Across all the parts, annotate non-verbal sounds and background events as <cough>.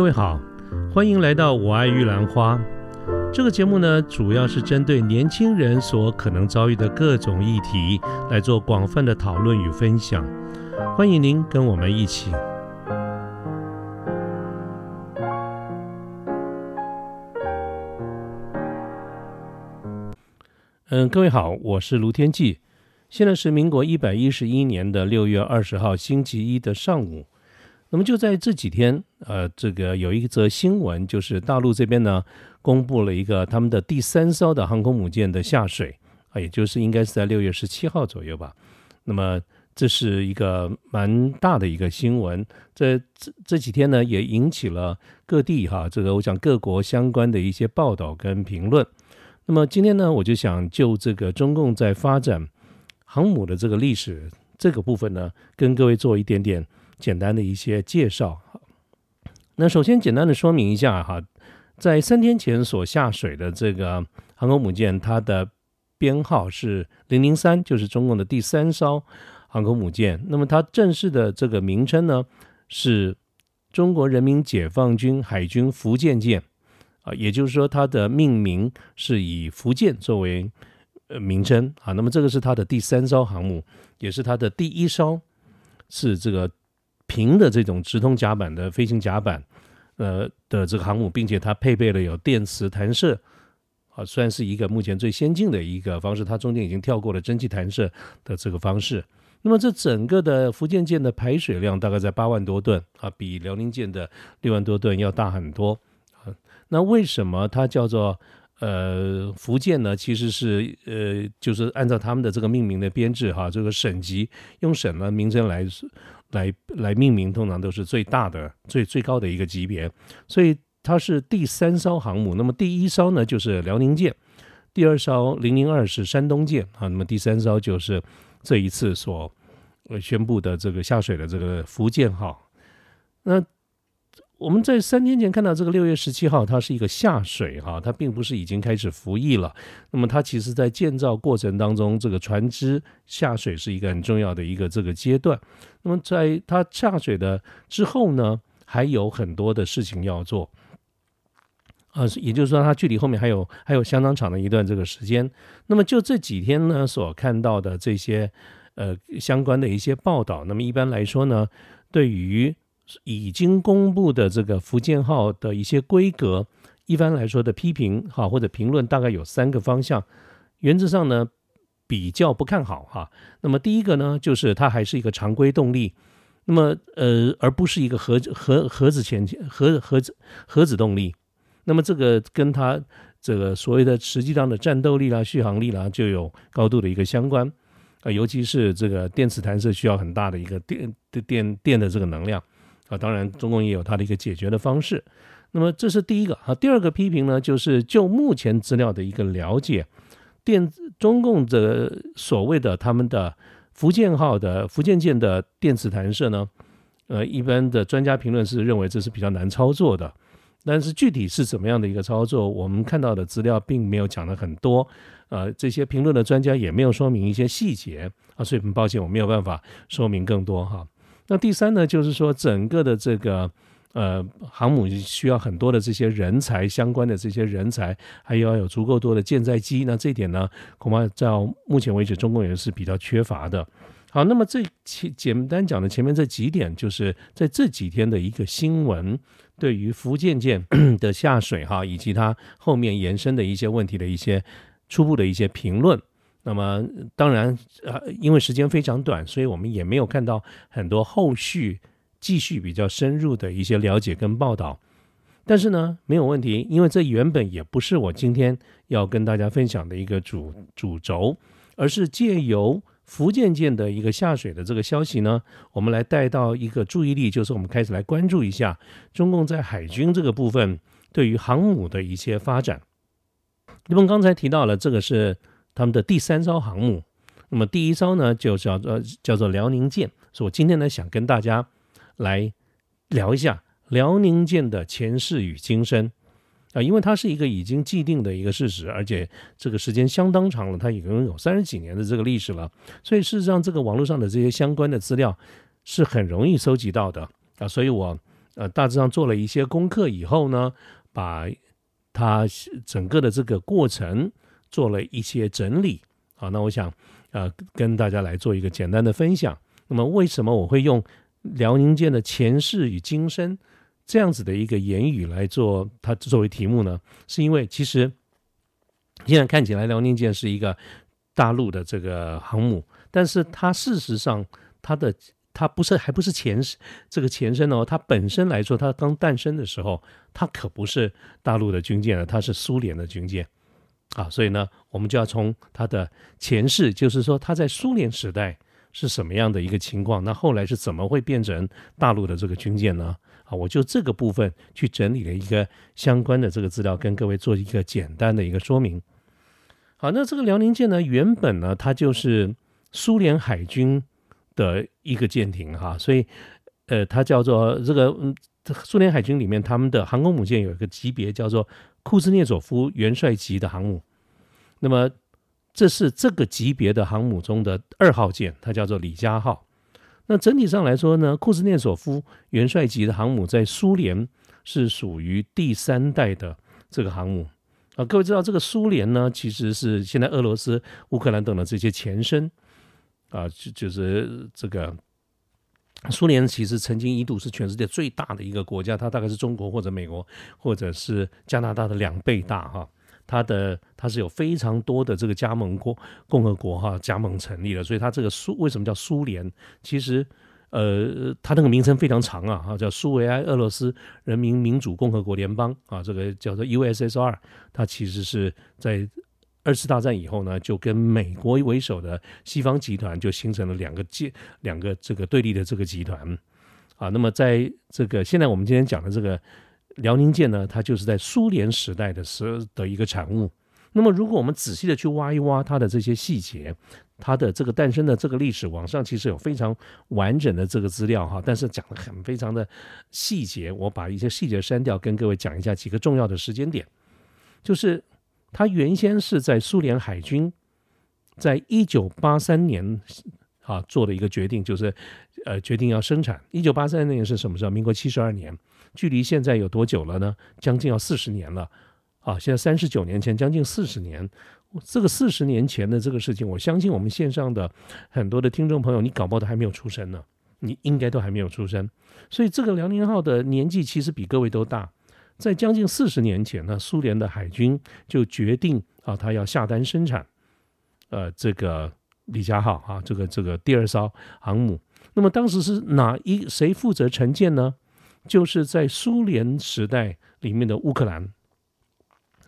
各位好，欢迎来到我爱玉兰花。这个节目呢，主要是针对年轻人所可能遭遇的各种议题来做广泛的讨论与分享。欢迎您跟我们一起。嗯，各位好，我是卢天记。现在是民国一百一十一年的六月二十号星期一的上午。那么就在这几天，呃，这个有一则新闻，就是大陆这边呢公布了一个他们的第三艘的航空母舰的下水啊，也就是应该是在六月十七号左右吧。那么这是一个蛮大的一个新闻，这这这几天呢也引起了各地哈，这个我想各国相关的一些报道跟评论。那么今天呢，我就想就这个中共在发展航母的这个历史这个部分呢，跟各位做一点点。简单的一些介绍那首先简单的说明一下哈，在三天前所下水的这个航空母舰，它的编号是零零三，就是中共的第三艘航空母舰。那么它正式的这个名称呢，是中国人民解放军海军福建舰啊，也就是说它的命名是以福建作为呃名称啊。那么这个是它的第三艘航母，也是它的第一艘是这个。平的这种直通甲板的飞行甲板，呃的这个航母，并且它配备了有电磁弹射，啊，算是一个目前最先进的一个方式。它中间已经跳过了蒸汽弹射的这个方式。那么这整个的福建舰的排水量大概在八万多吨啊，比辽宁舰的六万多吨要大很多啊。那为什么它叫做？呃，福建呢，其实是呃，就是按照他们的这个命名的编制哈，这个省级用省的名称来来来命名，通常都是最大的、最最高的一个级别，所以它是第三艘航母。那么第一艘呢，就是辽宁舰；第二艘零零二是山东舰啊。那么第三艘就是这一次所宣布的这个下水的这个福建号。那我们在三天前看到这个六月十七号，它是一个下水哈，它并不是已经开始服役了。那么它其实在建造过程当中，这个船只下水是一个很重要的一个这个阶段。那么在它下水的之后呢，还有很多的事情要做呃，也就是说它距离后面还有还有相当长的一段这个时间。那么就这几天呢所看到的这些呃相关的一些报道，那么一般来说呢，对于已经公布的这个福建号的一些规格，一般来说的批评哈或者评论大概有三个方向，原则上呢比较不看好哈。那么第一个呢就是它还是一个常规动力，那么呃而不是一个核核核子前核核子核子动力。那么这个跟它这个所谓的实际上的战斗力啦、续航力啦就有高度的一个相关啊，尤其是这个电磁弹射需要很大的一个电的电电的这个能量。啊，当然，中共也有它的一个解决的方式。那么，这是第一个啊。第二个批评呢，就是就目前资料的一个了解，电中共的所谓的他们的福建号的福建舰的电磁弹射呢，呃，一般的专家评论是认为这是比较难操作的。但是具体是怎么样的一个操作，我们看到的资料并没有讲的很多。呃，这些评论的专家也没有说明一些细节啊，所以很抱歉，我没有办法说明更多哈。那第三呢，就是说整个的这个呃航母需要很多的这些人才，相关的这些人才，还要有足够多的舰载机。那这一点呢，恐怕到目前为止，中共也是比较缺乏的。好，那么这简简单讲的前面这几点，就是在这几天的一个新闻，对于福建舰 <coughs> 的下水哈，以及它后面延伸的一些问题的一些初步的一些评论。那么当然，呃，因为时间非常短，所以我们也没有看到很多后续继续比较深入的一些了解跟报道。但是呢，没有问题，因为这原本也不是我今天要跟大家分享的一个主主轴，而是借由福建舰的一个下水的这个消息呢，我们来带到一个注意力，就是我们开始来关注一下中共在海军这个部分对于航母的一些发展。那么刚才提到了，这个是。他们的第三艘航母，那么第一艘呢就叫做叫做辽宁舰，所以我今天呢想跟大家来聊一下辽宁舰的前世与今生。啊，因为它是一个已经既定的一个事实，而且这个时间相当长了，它已经有三十几年的这个历史了，所以事实上这个网络上的这些相关的资料是很容易搜集到的。啊，所以我呃大致上做了一些功课以后呢，把它整个的这个过程做了一些整理。好，那我想呃跟大家来做一个简单的分享。那么为什么我会用辽宁舰的前世与今生这样子的一个言语来做它作为题目呢？是因为其实现在看起来辽宁舰是一个大陆的这个航母，但是它事实上它的它不是还不是前世这个前身哦，它本身来说，它刚诞生的时候，它可不是大陆的军舰了，它是苏联的军舰。啊，所以呢，我们就要从它的前世，就是说它在苏联时代是什么样的一个情况，那后来是怎么会变成大陆的这个军舰呢？啊，我就这个部分去整理了一个相关的这个资料，跟各位做一个简单的一个说明。好，那这个辽宁舰呢，原本呢它就是苏联海军的一个舰艇哈，所以呃，它叫做这个嗯，苏联海军里面他们的航空母舰有一个级别叫做。库兹涅佐夫元帅级的航母，那么这是这个级别的航母中的二号舰，它叫做里加号。那整体上来说呢，库兹涅佐夫元帅级的航母在苏联是属于第三代的这个航母啊。各位知道，这个苏联呢，其实是现在俄罗斯、乌克兰等的这些前身啊，就就是这个。苏联其实曾经一度是全世界最大的一个国家，它大概是中国或者美国或者是加拿大的两倍大哈。它的它是有非常多的这个加盟国共和国哈加盟成立了，所以它这个苏为什么叫苏联？其实呃，它那个名称非常长啊哈，叫苏维埃俄罗斯人民民主共和国联邦啊，这个叫做 USSR，它其实是在。二次大战以后呢，就跟美国为首的西方集团就形成了两个界两个这个对立的这个集团啊。那么在这个现在我们今天讲的这个辽宁舰呢，它就是在苏联时代的时的一个产物。那么如果我们仔细的去挖一挖它的这些细节，它的这个诞生的这个历史，网上其实有非常完整的这个资料哈，但是讲的很非常的细节，我把一些细节删掉，跟各位讲一下几个重要的时间点，就是。他原先是在苏联海军，在一九八三年啊做的一个决定，就是呃决定要生产。一九八三年是什么时候？民国七十二年，距离现在有多久了呢？将近要四十年了啊！现在三十九年前，将近四十年。这个四十年前的这个事情，我相信我们线上的很多的听众朋友，你搞不好都还没有出生呢，你应该都还没有出生。所以这个辽宁号的年纪其实比各位都大。在将近四十年前呢，苏联的海军就决定啊，他要下单生产，呃，这个李加号啊，这个这个第二艘航母。那么当时是哪一谁负责承建呢？就是在苏联时代里面的乌克兰，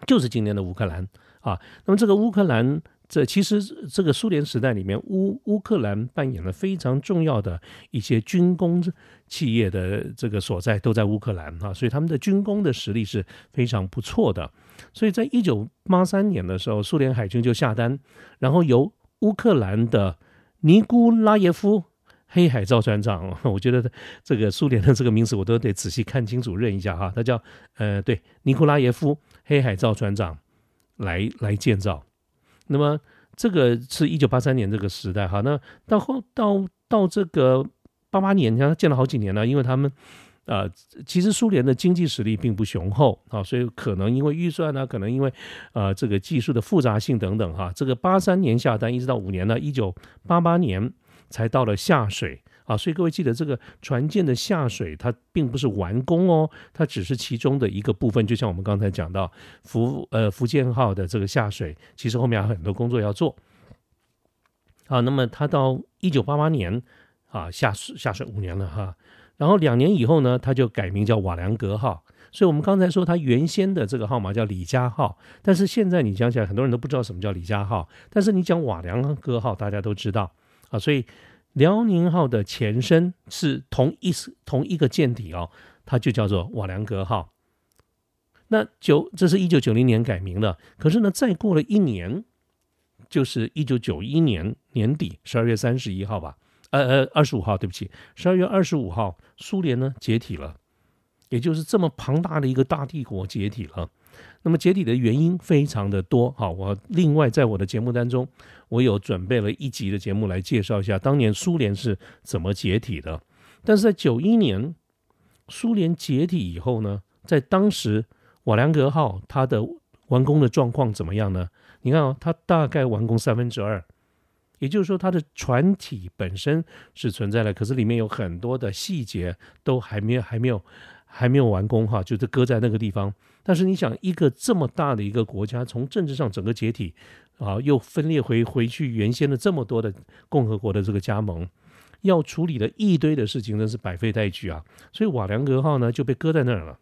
就是今天的乌克兰啊。那么这个乌克兰。这其实这个苏联时代里面，乌乌克兰扮演了非常重要的一些军工企业的这个所在，都在乌克兰啊，所以他们的军工的实力是非常不错的。所以在一九八三年的时候，苏联海军就下单，然后由乌克兰的尼古拉耶夫黑海造船长，<laughs> 我觉得这个苏联的这个名字我都得仔细看清楚认一下哈，他叫呃对尼古拉耶夫黑海造船长来来建造。那么这个是一九八三年这个时代哈，那到后到到这个八八年，你看建了好几年了，因为他们呃，其实苏联的经济实力并不雄厚啊，所以可能因为预算呢，可能因为呃这个技术的复杂性等等哈，这个八三年下单一直到五年呢，一九八八年才到了下水。啊，所以各位记得，这个船舰的下水，它并不是完工哦，它只是其中的一个部分。就像我们刚才讲到福呃福建号的这个下水，其实后面还有很多工作要做。啊，那么它到一九八八年啊下水下水五年了哈，然后两年以后呢，它就改名叫瓦良格号。所以我们刚才说它原先的这个号码叫李家号，但是现在你讲起来，很多人都不知道什么叫李家号，但是你讲瓦良格号，大家都知道啊，所以。辽宁号的前身是同一同一个舰体哦，它就叫做瓦良格号。那九这是一九九零年改名的，可是呢，再过了一年，就是一九九一年年底十二月三十一号吧，呃呃二十五号，对不起，十二月二十五号，苏联呢解体了，也就是这么庞大的一个大帝国解体了。那么解体的原因非常的多，好，我另外在我的节目当中，我有准备了一集的节目来介绍一下当年苏联是怎么解体的。但是在九一年，苏联解体以后呢，在当时瓦良格号它的完工的状况怎么样呢？你看哦，它大概完工三分之二，也就是说它的船体本身是存在的，可是里面有很多的细节都还没有还没有还没有完工哈，就是搁在那个地方。但是你想，一个这么大的一个国家，从政治上整个解体啊，又分裂回回去原先的这么多的共和国的这个加盟。要处理的一堆的事情，真是百废待举啊！所以瓦良格号呢就被搁在那儿了。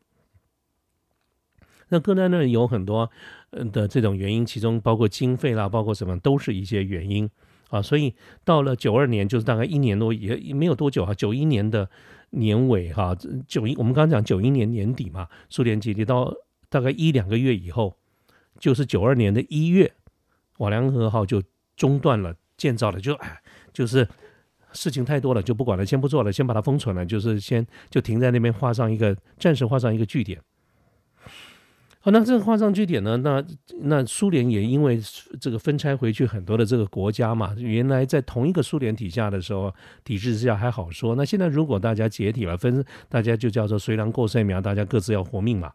那搁在那儿有很多的这种原因，其中包括经费啦，包括什么，都是一些原因啊。所以到了九二年，就是大概一年多也没有多久哈，九一年的年尾哈，九一我们刚刚讲九一年年底嘛，苏联解体到大概一两个月以后，就是九二年的一月，瓦良格号就中断了建造了，就哎就是。事情太多了，就不管了，先不做了，先把它封存了，就是先就停在那边，画上一个暂时画上一个据点。好，那这个画上句点呢？那那苏联也因为这个分拆回去很多的这个国家嘛，原来在同一个苏联底下的时候，体制之下还好说。那现在如果大家解体了，分大家就叫做随狼过剩苗，大家各自要活命嘛。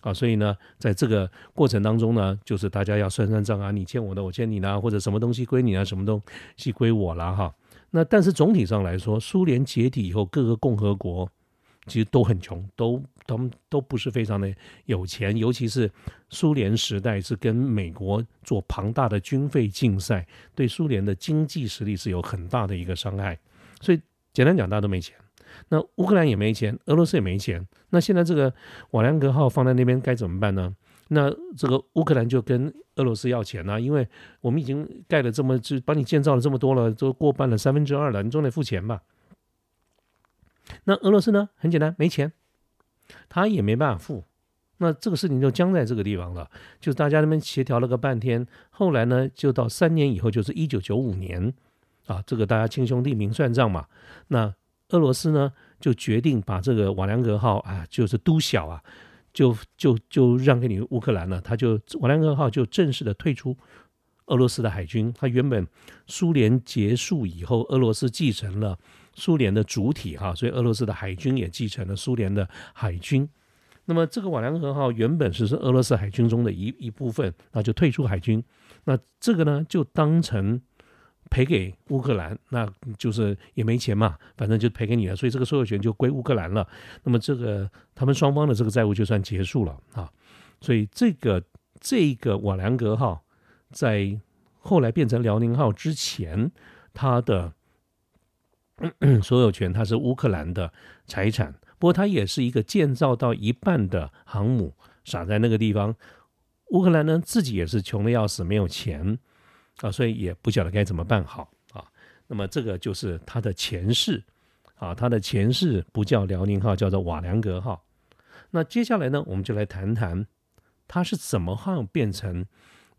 啊，所以呢，在这个过程当中呢，就是大家要算算账啊，你欠我的，我欠你呢，或者什么东西归你啊，什么东西归我了哈。那但是总体上来说，苏联解体以后，各个共和国其实都很穷，都他们都不是非常的有钱，尤其是苏联时代是跟美国做庞大的军费竞赛，对苏联的经济实力是有很大的一个伤害。所以简单讲，大家都没钱。那乌克兰也没钱，俄罗斯也没钱。那现在这个瓦良格号放在那边该怎么办呢？那这个乌克兰就跟俄罗斯要钱呐，因为我们已经盖了这么就帮你建造了这么多了，都过半了三分之二了，你总得付钱吧？那俄罗斯呢？很简单，没钱，他也没办法付。那这个事情就僵在这个地方了，就大家那边协调了个半天，后来呢，就到三年以后，就是一九九五年啊，这个大家亲兄弟明算账嘛。那俄罗斯呢，就决定把这个瓦良格号啊，就是都小啊。就就就让给你乌克兰了，他就瓦良格号就正式的退出俄罗斯的海军。他原本苏联结束以后，俄罗斯继承了苏联的主体哈，所以俄罗斯的海军也继承了苏联的海军。那么这个瓦良格号原本是是俄罗斯海军中的一一部分，那就退出海军。那这个呢，就当成。赔给乌克兰，那就是也没钱嘛，反正就赔给你了，所以这个所有权就归乌克兰了。那么这个他们双方的这个债务就算结束了啊。所以这个这个瓦良格号在后来变成辽宁号之前，它的 <clears throat> 所有权它是乌克兰的财产。不过它也是一个建造到一半的航母，傻在那个地方。乌克兰呢自己也是穷的要死，没有钱。啊，所以也不晓得该怎么办好啊。那么这个就是它的前世啊，它的前世不叫辽宁号，叫做瓦良格号。那接下来呢，我们就来谈谈它是怎么号变成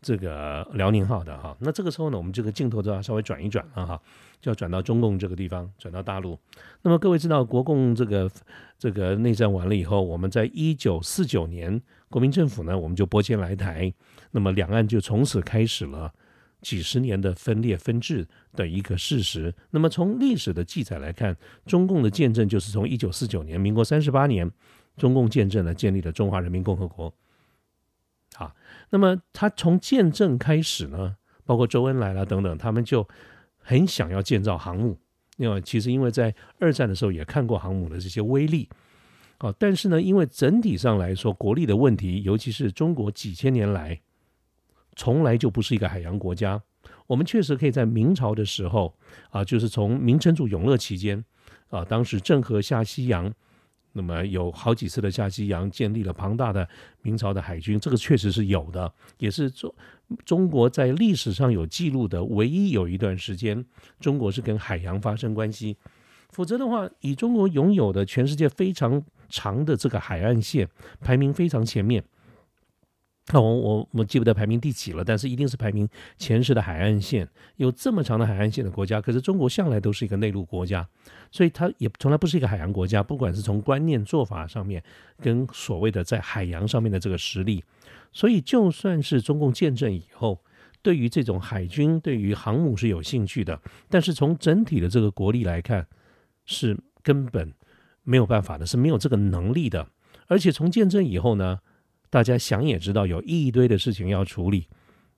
这个辽宁号的哈。那这个时候呢，我们这个镜头都要稍微转一转了哈，就要转到中共这个地方，转到大陆。那么各位知道，国共这个这个内战完了以后，我们在一九四九年，国民政府呢，我们就拨迁来台，那么两岸就从此开始了。几十年的分裂分治的一个事实。那么从历史的记载来看，中共的见证就是从一九四九年，民国三十八年，中共见证了建立了中华人民共和国。啊，那么他从见证开始呢，包括周恩来了等等，他们就很想要建造航母。因为其实因为在二战的时候也看过航母的这些威力。啊，但是呢，因为整体上来说国力的问题，尤其是中国几千年来。从来就不是一个海洋国家。我们确实可以在明朝的时候啊，就是从明成祖永乐期间啊，当时郑和下西洋，那么有好几次的下西洋，建立了庞大的明朝的海军，这个确实是有的，也是中中国在历史上有记录的唯一有一段时间，中国是跟海洋发生关系。否则的话，以中国拥有的全世界非常长的这个海岸线，排名非常前面。那我我我记不得排名第几了，但是一定是排名前十的海岸线。有这么长的海岸线的国家，可是中国向来都是一个内陆国家，所以它也从来不是一个海洋国家。不管是从观念做法上面，跟所谓的在海洋上面的这个实力，所以就算是中共建政以后，对于这种海军、对于航母是有兴趣的，但是从整体的这个国力来看，是根本没有办法的，是没有这个能力的。而且从建政以后呢，大家想也知道有一堆的事情要处理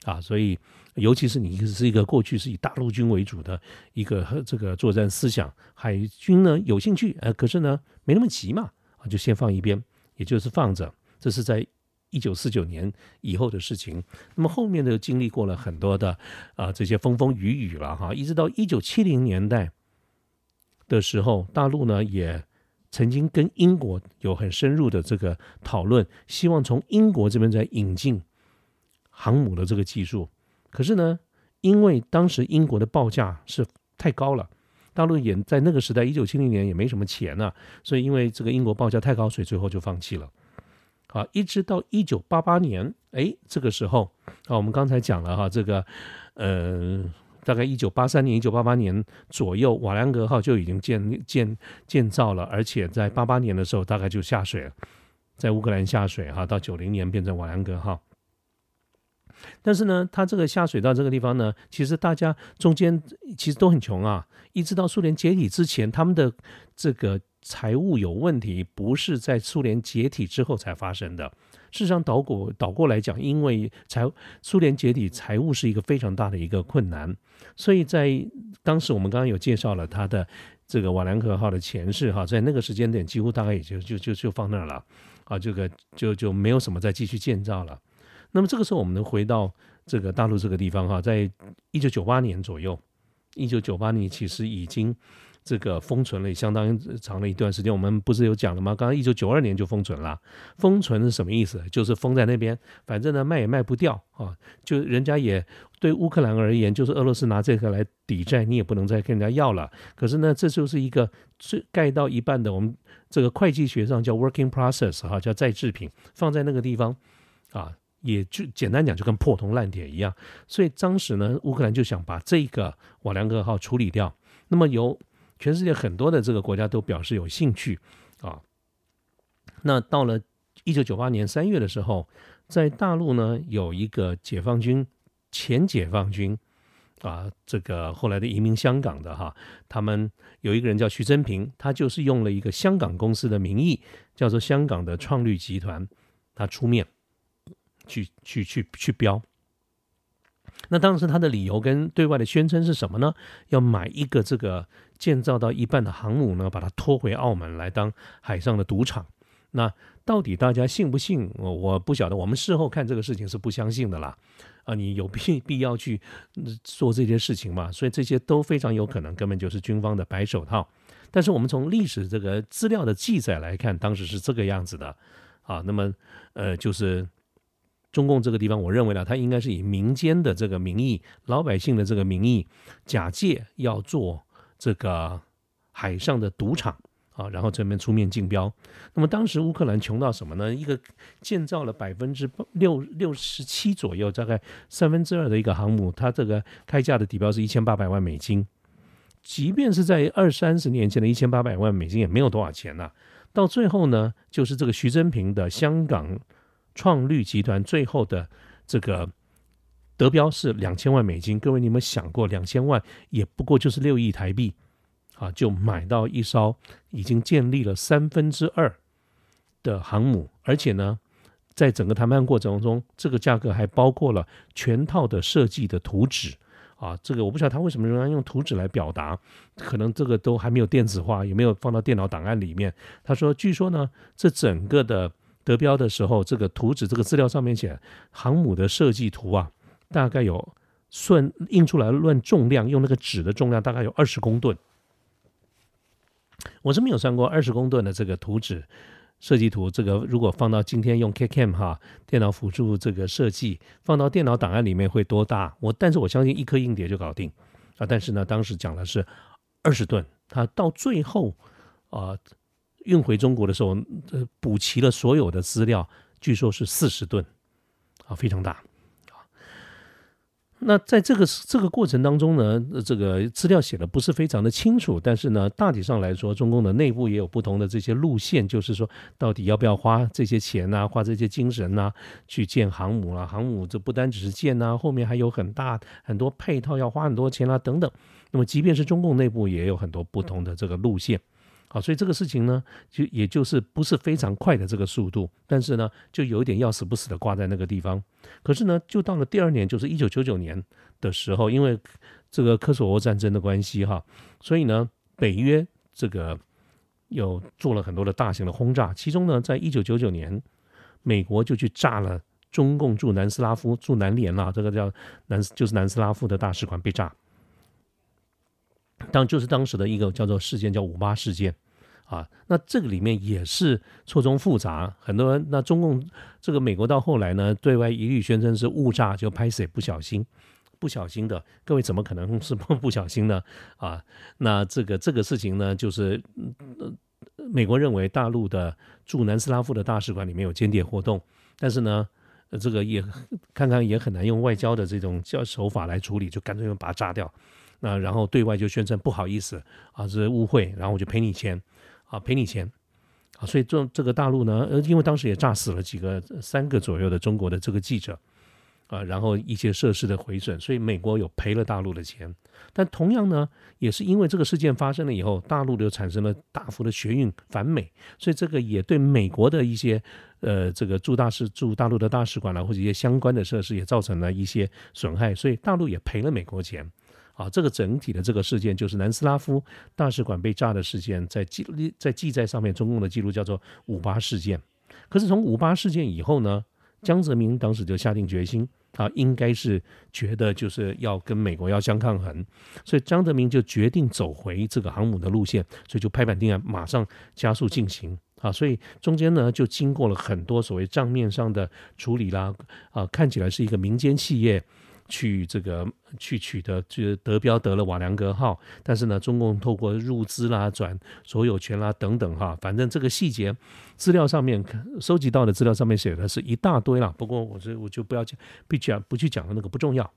啊，所以尤其是你是一个过去是以大陆军为主的一个这个作战思想，海军呢有兴趣，呃，可是呢没那么急嘛，啊，就先放一边，也就是放着。这是在一九四九年以后的事情。那么后面的经历过了很多的啊这些风风雨雨了哈，一直到一九七零年代的时候，大陆呢也。曾经跟英国有很深入的这个讨论，希望从英国这边再引进航母的这个技术。可是呢，因为当时英国的报价是太高了，大陆也在那个时代，一九七零年也没什么钱呢，所以因为这个英国报价太高，所以最后就放弃了。好，一直到一九八八年，哎，这个时候啊，我们刚才讲了哈，这个呃。大概一九八三年、一九八八年左右，瓦良格号就已经建建建造了，而且在八八年的时候，大概就下水了，在乌克兰下水哈，到九零年变成瓦良格号。但是呢，它这个下水到这个地方呢，其实大家中间其实都很穷啊，一直到苏联解体之前，他们的这个财务有问题，不是在苏联解体之后才发生的。事实上，倒过倒过来讲，因为财苏联解体，财务是一个非常大的一个困难，所以在当时我们刚刚有介绍了他的这个瓦良格号的前世哈，在那个时间点几乎大概也就就就就放那儿了啊，这个就就没有什么再继续建造了。那么这个时候，我们能回到这个大陆这个地方哈，在一九九八年左右，一九九八年其实已经。这个封存了相当长的一段时间，我们不是有讲了吗？刚刚一九九二年就封存了，封存是什么意思？就是封在那边，反正呢卖也卖不掉啊，就人家也对乌克兰而言，就是俄罗斯拿这个来抵债，你也不能再跟人家要了。可是呢，这就是一个最盖到一半的，我们这个会计学上叫 working process 哈，叫在制品，放在那个地方啊，也就简单讲就跟破铜烂铁一样。所以当时呢，乌克兰就想把这个瓦良格号处理掉，那么由全世界很多的这个国家都表示有兴趣啊。那到了一九九八年三月的时候，在大陆呢有一个解放军前解放军啊，这个后来的移民香港的哈，他们有一个人叫徐增平，他就是用了一个香港公司的名义，叫做香港的创绿集团，他出面去去去去标。那当时他的理由跟对外的宣称是什么呢？要买一个这个建造到一半的航母呢，把它拖回澳门来当海上的赌场。那到底大家信不信？我我不晓得。我们事后看这个事情是不相信的啦。啊，你有必必要去做这些事情吗？所以这些都非常有可能根本就是军方的白手套。但是我们从历史这个资料的记载来看，当时是这个样子的。啊，那么呃，就是。中共这个地方，我认为呢，它应该是以民间的这个名义、老百姓的这个名义，假借要做这个海上的赌场啊，然后这边出面竞标。那么当时乌克兰穷到什么呢？一个建造了百分之六六十七左右，大概三分之二的一个航母，它这个开价的底标是一千八百万美金。即便是在二三十年前的一千八百万美金，也没有多少钱呐。到最后呢，就是这个徐增平的香港。创绿集团最后的这个得标是两千万美金，各位你有没有想过，两千万也不过就是六亿台币啊，就买到一艘已经建立了三分之二的航母，而且呢，在整个谈判过程中，这个价格还包括了全套的设计的图纸啊，这个我不晓得他为什么仍然用图纸来表达，可能这个都还没有电子化，也没有放到电脑档案里面。他说，据说呢，这整个的。得标的时候，这个图纸、这个资料上面写航母的设计图啊，大概有算印出来论重量，用那个纸的重量大概有二十公吨。我是没有算过二十公吨的这个图纸设计图，这个如果放到今天用 KCAM 哈电脑辅助这个设计，放到电脑档案里面会多大？我但是我相信一颗硬碟就搞定啊。但是呢，当时讲的是二十吨，它到最后啊。运回中国的时候，呃，补齐了所有的资料，据说是四十吨，啊，非常大，那在这个这个过程当中呢，这个资料写的不是非常的清楚，但是呢，大体上来说，中共的内部也有不同的这些路线，就是说，到底要不要花这些钱呐，花这些精神呐，去建航母啊？航母这不单只是建呐，后面还有很大很多配套要花很多钱啊，等等。那么，即便是中共内部，也有很多不同的这个路线。好，所以这个事情呢，就也就是不是非常快的这个速度，但是呢，就有一点要死不死的挂在那个地方。可是呢，就到了第二年，就是一九九九年的时候，因为这个科索沃战争的关系哈，所以呢，北约这个有做了很多的大型的轰炸，其中呢，在一九九九年，美国就去炸了中共驻南斯拉夫驻南联啊，这个叫南就是南斯拉夫的大使馆被炸。当就是当时的一个叫做事件，叫五八事件，啊，那这个里面也是错综复杂，很多人那中共这个美国到后来呢，对外一律宣称是误炸，就拍谁不小心，不小心的，各位怎么可能是不 <laughs> 不小心呢？啊，那这个这个事情呢，就是美国认为大陆的驻南斯拉夫的大使馆里面有间谍活动，但是呢，这个也看看也很难用外交的这种叫手法来处理，就干脆用把它炸掉。那然后对外就宣称不好意思啊，是误会，然后我就赔你钱，啊赔你钱，啊，所以这这个大陆呢，呃，因为当时也炸死了几个三个左右的中国的这个记者，啊，然后一些设施的毁损，所以美国有赔了大陆的钱，但同样呢，也是因为这个事件发生了以后，大陆就产生了大幅的学运反美，所以这个也对美国的一些呃这个驻大使驻大陆的大使馆啦或者一些相关的设施也造成了一些损害，所以大陆也赔了美国钱。啊，这个整体的这个事件就是南斯拉夫大使馆被炸的事件，在记在记载上面，中共的记录叫做五八事件。可是从五八事件以后呢，江泽民当时就下定决心，啊，应该是觉得就是要跟美国要相抗衡，所以江泽民就决定走回这个航母的路线，所以就拍板定案，马上加速进行。啊，所以中间呢就经过了很多所谓账面上的处理啦，啊，看起来是一个民间企业。去这个去取得，就是得标得了瓦良格号，但是呢，中共透过入资啦、转所有权啦等等哈，反正这个细节资料上面收集到的资料上面写的是一大堆了。不过我这我就不要讲，不讲不去讲的那个不重要。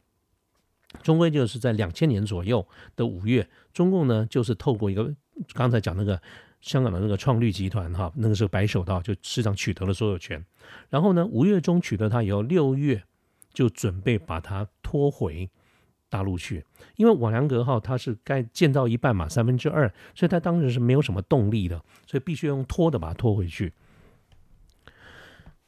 终归就是在两千年左右的五月，中共呢就是透过一个刚才讲那个香港的那个创绿集团哈，那个时候白手套就市场取得了所有权，然后呢五月中取得它以后，六月。就准备把它拖回大陆去，因为瓦良格号它是盖建造一半嘛，三分之二，所以它当时是没有什么动力的，所以必须用拖的把它拖回去。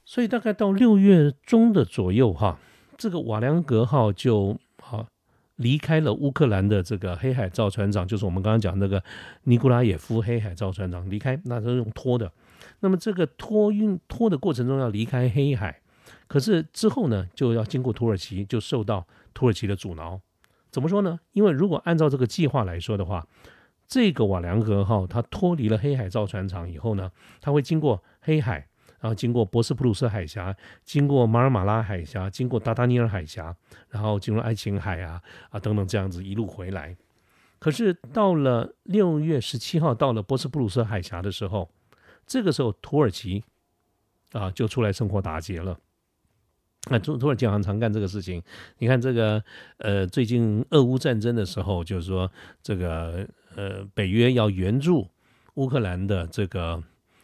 所以大概到六月中的左右哈，这个瓦良格号就啊离开了乌克兰的这个黑海造船厂，就是我们刚刚讲那个尼古拉耶夫黑海造船厂离开，那是用拖的。那么这个托运拖的过程中要离开黑海。可是之后呢，就要经过土耳其，就受到土耳其的阻挠。怎么说呢？因为如果按照这个计划来说的话，这个瓦良格号它脱离了黑海造船厂以后呢，它会经过黑海，然后经过博斯普鲁斯海峡，经过马尔马拉海峡，经过达达尼尔海峡，然后进入爱琴海啊啊等等这样子一路回来。可是到了六月十七号，到了博斯普鲁斯海峡的时候，这个时候土耳其啊就出来生活打劫了。那土土耳其好像常干这个事情。你看这个，呃，最近俄乌战争的时候，就是说这个，呃，北约要援助乌克兰的这个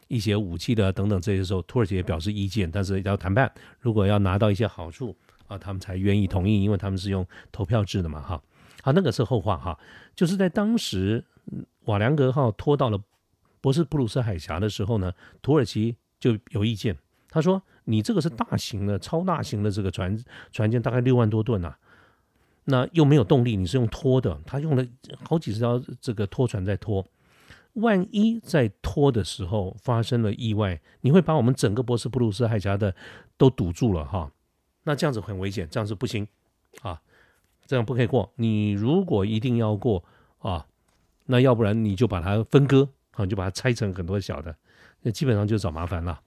一些武器的等等这些时候，土耳其也表示意见，但是要谈判，如果要拿到一些好处啊，他们才愿意同意，因为他们是用投票制的嘛，哈。好，那个是后话哈。就是在当时瓦良格号拖到了博斯普鲁斯海峡的时候呢，土耳其就有意见，他说。你这个是大型的、超大型的这个船船舰，大概六万多吨呐，那又没有动力，你是用拖的，他用了好几十条这个拖船在拖，万一在拖的时候发生了意外，你会把我们整个波斯普鲁斯海峡的都堵住了哈，那这样子很危险，这样子不行啊，这样不可以过。你如果一定要过啊，那要不然你就把它分割啊，就把它拆成很多小的，那基本上就找麻烦了。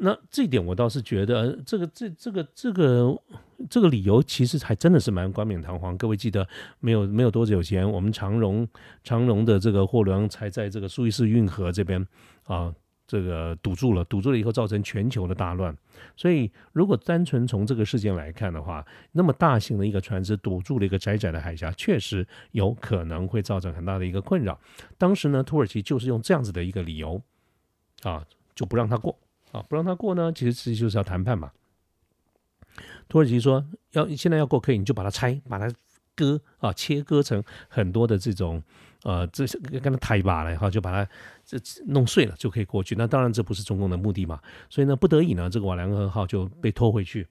那这点我倒是觉得，这个这这个这个这个理由其实还真的是蛮冠冕堂皇。各位记得，没有没有多久前，我们长荣长荣的这个货轮才在这个苏伊士运河这边啊，这个堵住了，堵住了以后造成全球的大乱。所以，如果单纯从这个事件来看的话，那么大型的一个船只堵住了一个窄窄的海峡，确实有可能会造成很大的一个困扰。当时呢，土耳其就是用这样子的一个理由啊，就不让他过。啊，不让他过呢，其实其实就是要谈判嘛。土耳其说要现在要过可以，你就把它拆，把它割啊，切割成很多的这种呃，这是跟它抬把来哈，就把它这弄碎了就可以过去。那当然这不是中共的目的嘛，所以呢，不得已呢，这个瓦良格号就被拖回去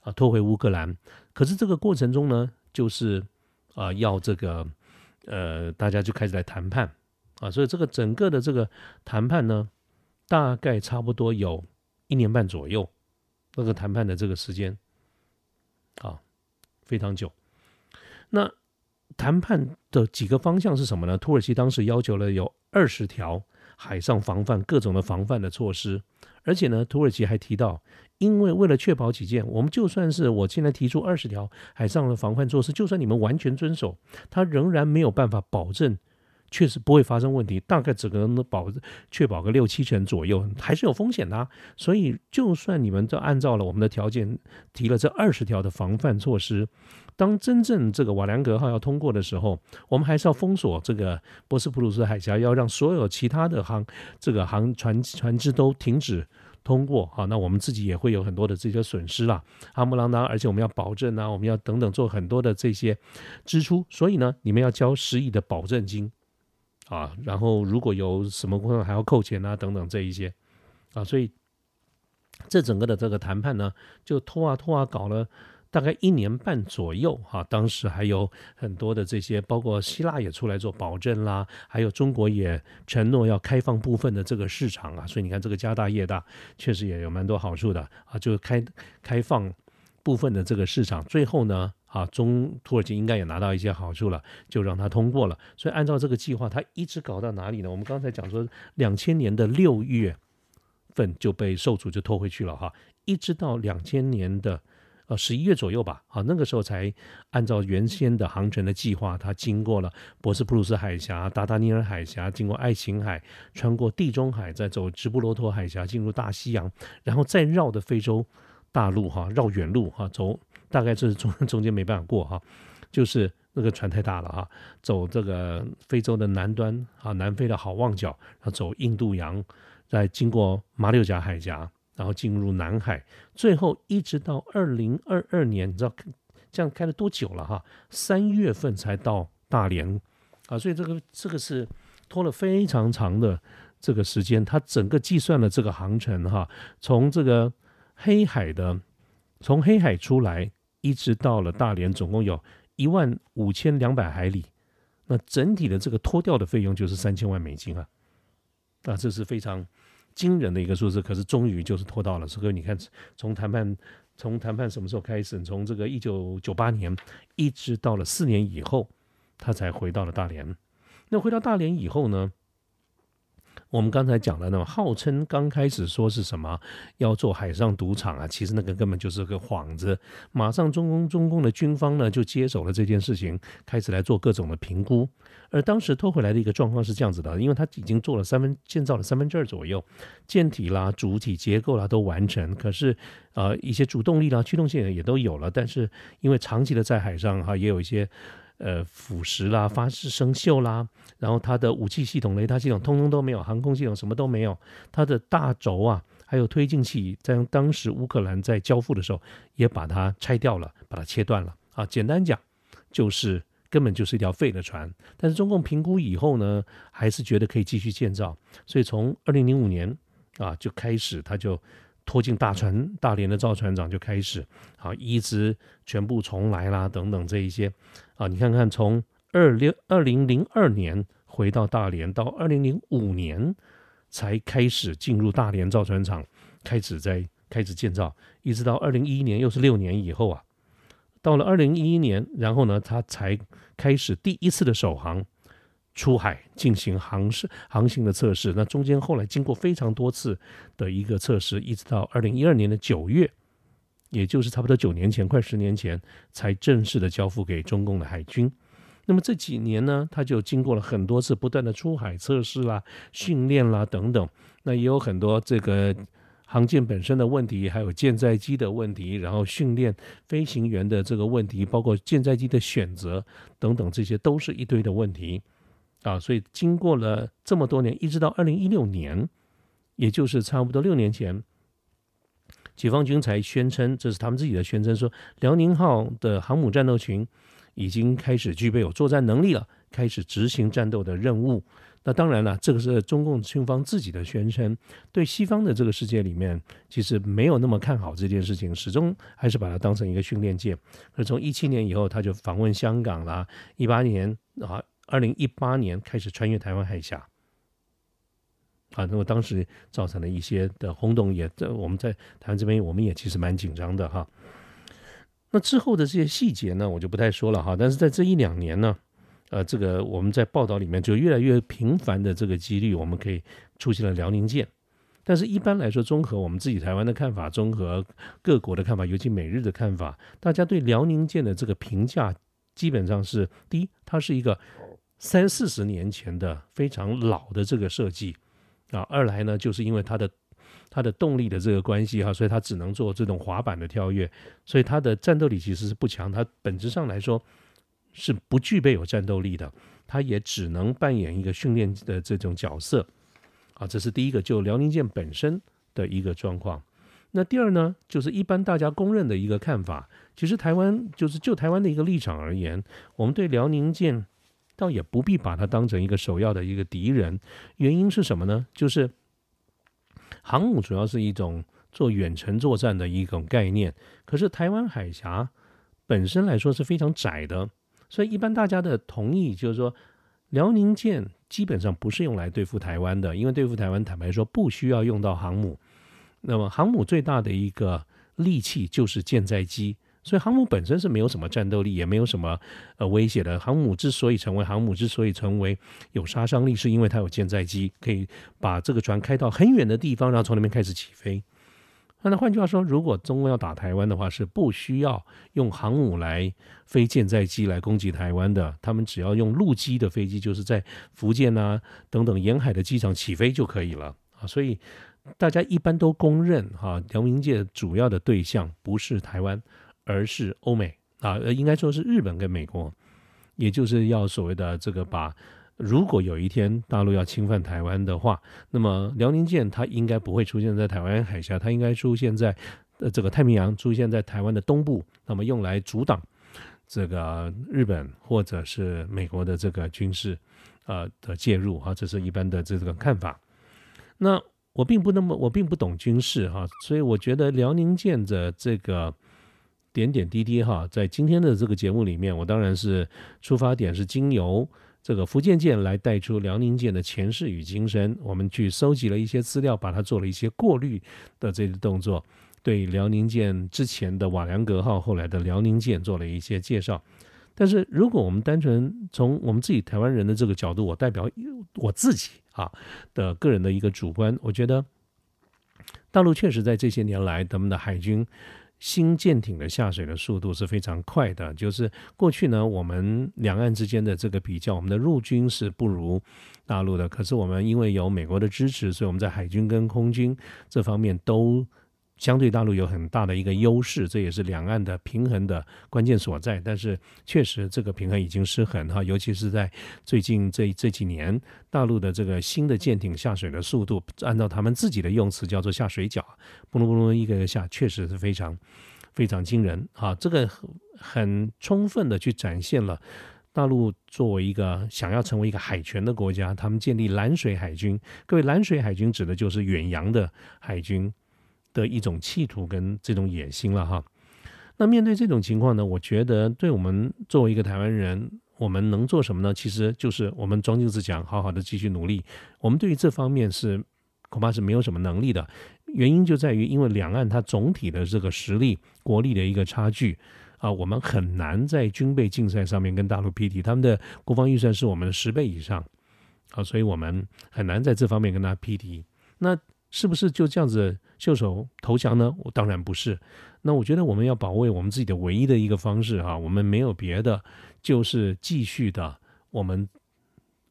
啊，拖回乌克兰。可是这个过程中呢，就是啊，要这个呃，大家就开始来谈判啊，所以这个整个的这个谈判呢，大概差不多有一年半左右，那个谈判的这个时间。啊，非常久。那谈判的几个方向是什么呢？土耳其当时要求了有二十条海上防范各种的防范的措施，而且呢，土耳其还提到，因为为了确保起见，我们就算是我现在提出二十条海上的防范措施，就算你们完全遵守，它仍然没有办法保证。确实不会发生问题，大概只能保确保个六七成左右，还是有风险的。所以，就算你们都按照了我们的条件提了这二十条的防范措施，当真正这个瓦良格号要通过的时候，我们还是要封锁这个波斯普鲁斯海峡，要让所有其他的航这个航船船只都停止通过。好，那我们自己也会有很多的这些损失啦，阿姆朗当，而且我们要保证啊，我们要等等做很多的这些支出，所以呢，你们要交十亿的保证金。啊，然后如果有什么工作还要扣钱啊，等等这一些，啊，所以这整个的这个谈判呢，就拖啊拖啊，搞了大概一年半左右哈。当时还有很多的这些，包括希腊也出来做保证啦，还有中国也承诺要开放部分的这个市场啊。所以你看这个家大业大，确实也有蛮多好处的啊，就开开放部分的这个市场，最后呢。啊，中土耳其应该也拿到一些好处了，就让它通过了。所以按照这个计划，它一直搞到哪里呢？我们刚才讲说，两千年的六月份就被受阻，就拖回去了哈，一直到两千年的呃十一月左右吧，啊，那个时候才按照原先的航程的计划，它经过了博斯普鲁斯海峡、达达尼尔海峡，经过爱琴海，穿过地中海，再走直布罗陀海峡进入大西洋，然后再绕的非洲大陆哈，绕远路哈走。大概是中 <laughs> 中间没办法过哈，就是那个船太大了哈，走这个非洲的南端啊，南非的好望角，然后走印度洋，再经过马六甲海峡，然后进入南海，最后一直到二零二二年，你知道这样开了多久了哈？三月份才到大连啊，所以这个这个是拖了非常长的这个时间，它整个计算了这个航程哈，从这个黑海的从黑海出来。一直到了大连，总共有一万五千两百海里，那整体的这个脱掉的费用就是三千万美金啊，啊，这是非常惊人的一个数字。可是终于就是拖到了，所以你看，从谈判从谈判什么时候开始？从这个一九九八年一直到了四年以后，他才回到了大连。那回到大连以后呢？我们刚才讲了，那么号称刚开始说是什么要做海上赌场啊，其实那个根本就是个幌子。马上中共中共的军方呢就接手了这件事情，开始来做各种的评估。而当时拖回来的一个状况是这样子的，因为他已经做了三分建造了三分之二左右，舰体啦、主体结构啦都完成，可是呃一些主动力啦、驱动性也都有了，但是因为长期的在海上哈，也有一些。呃，腐蚀啦，发生生锈啦，然后它的武器系统、雷达系统通通都没有，航空系统什么都没有。它的大轴啊，还有推进器，在当时乌克兰在交付的时候，也把它拆掉了，把它切断了啊。简单讲，就是根本就是一条废的船。但是中共评估以后呢，还是觉得可以继续建造，所以从二零零五年啊就开始，它就。拖进大船，大连的赵船长就开始啊，一直全部重来啦，等等这一些啊，你看看从二六二零零二年回到大连，到二零零五年才开始进入大连造船厂，开始在开始建造，一直到二零一一年，又是六年以后啊，到了二零一一年，然后呢，他才开始第一次的首航。出海进行航试航行的测试，那中间后来经过非常多次的一个测试，一直到二零一二年的九月，也就是差不多九年前，快十年前才正式的交付给中共的海军。那么这几年呢，他就经过了很多次不断的出海测试啦、训练啦等等，那也有很多这个航舰本身的问题，还有舰载机的问题，然后训练飞行员的这个问题，包括舰载机的选择等等，这些都是一堆的问题。啊，所以经过了这么多年，一直到二零一六年，也就是差不多六年前，解放军才宣称，这是他们自己的宣称，说辽宁号的航母战斗群已经开始具备有作战能力了，开始执行战斗的任务。那当然了，这个是中共军方自己的宣称，对西方的这个世界里面，其实没有那么看好这件事情，始终还是把它当成一个训练舰。而从一七年以后，他就访问香港啦，一八年啊，二零一八年开始穿越台湾海峡，啊，那么当时造成了一些的轰动，也在我们在台湾这边，我们也其实蛮紧张的哈。那之后的这些细节呢，我就不太说了哈。但是在这一两年呢。呃，这个我们在报道里面就越来越频繁的这个几率，我们可以出现了辽宁舰。但是一般来说，综合我们自己台湾的看法，综合各国的看法，尤其美日的看法，大家对辽宁舰的这个评价基本上是：第一，它是一个三四十年前的非常老的这个设计啊；二来呢，就是因为它的它的动力的这个关系哈，所以它只能做这种滑板的跳跃，所以它的战斗力其实是不强。它本质上来说。是不具备有战斗力的，它也只能扮演一个训练的这种角色，啊，这是第一个，就辽宁舰本身的一个状况。那第二呢，就是一般大家公认的一个看法，其实台湾就是就台湾的一个立场而言，我们对辽宁舰倒也不必把它当成一个首要的一个敌人。原因是什么呢？就是航母主要是一种做远程作战的一种概念，可是台湾海峡本身来说是非常窄的。所以，一般大家的同意就是说，辽宁舰基本上不是用来对付台湾的，因为对付台湾，坦白说不需要用到航母。那么，航母最大的一个利器就是舰载机，所以航母本身是没有什么战斗力，也没有什么呃威胁的。航母之所以成为航母，之所以成为有杀伤力，是因为它有舰载机，可以把这个船开到很远的地方，然后从那边开始起飞。那换句话说，如果中共要打台湾的话，是不需要用航母来飞舰载机来攻击台湾的，他们只要用陆基的飞机，就是在福建啊等等沿海的机场起飞就可以了啊。所以大家一般都公认哈，辽宁舰主要的对象不是台湾，而是欧美啊，应该说是日本跟美国，也就是要所谓的这个把。如果有一天大陆要侵犯台湾的话，那么辽宁舰它应该不会出现在台湾海峡，它应该出现在呃这个太平洋，出现在台湾的东部，那么用来阻挡这个日本或者是美国的这个军事呃的介入啊，这是一般的这个看法。那我并不那么我并不懂军事哈，所以我觉得辽宁舰的这个点点滴滴哈，在今天的这个节目里面，我当然是出发点是经由。这个福建舰来带出辽宁舰的前世与今生，我们去搜集了一些资料，把它做了一些过滤的这个动作，对辽宁舰之前的瓦良格号，后来的辽宁舰做了一些介绍。但是，如果我们单纯从我们自己台湾人的这个角度，我代表我自己啊的个人的一个主观，我觉得大陆确实在这些年来，他们的海军。新舰艇的下水的速度是非常快的，就是过去呢，我们两岸之间的这个比较，我们的陆军是不如大陆的，可是我们因为有美国的支持，所以我们在海军跟空军这方面都。相对大陆有很大的一个优势，这也是两岸的平衡的关键所在。但是确实这个平衡已经失衡哈，尤其是在最近这这几年，大陆的这个新的舰艇下水的速度，按照他们自己的用词叫做下水饺，嘣隆嘣隆一个下，确实是非常非常惊人啊！这个很充分的去展现了大陆作为一个想要成为一个海权的国家，他们建立蓝水海军。各位，蓝水海军指的就是远洋的海军。的一种企图跟这种野心了哈，那面对这种情况呢，我觉得对我们作为一个台湾人，我们能做什么呢？其实就是我们装镜子讲，好好的继续努力。我们对于这方面是恐怕是没有什么能力的，原因就在于因为两岸它总体的这个实力、国力的一个差距啊，我们很难在军备竞赛上面跟大陆匹敌，他们的国防预算是我们的十倍以上啊，所以我们很难在这方面跟他匹敌。那是不是就这样子？袖手投降呢？我当然不是。那我觉得我们要保卫我们自己的唯一的一个方式哈，我们没有别的，就是继续的我们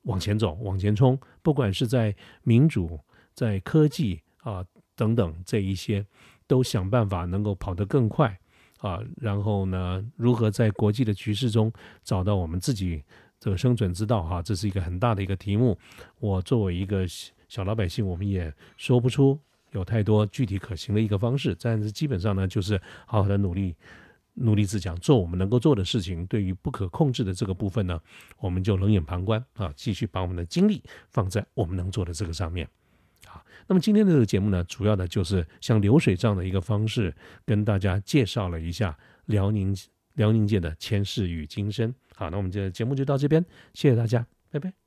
往前走，往前冲。不管是在民主、在科技啊等等这一些，都想办法能够跑得更快啊。然后呢，如何在国际的局势中找到我们自己这个生存之道哈？这是一个很大的一个题目。我作为一个小老百姓，我们也说不出。有太多具体可行的一个方式，但是基本上呢，就是好好的努力，努力自强，做我们能够做的事情。对于不可控制的这个部分呢，我们就冷眼旁观啊，继续把我们的精力放在我们能做的这个上面。好，那么今天的这个节目呢，主要的就是像流水账的一个方式，跟大家介绍了一下辽宁辽宁界的前世与今生。好，那我们这节目就到这边，谢谢大家，拜拜。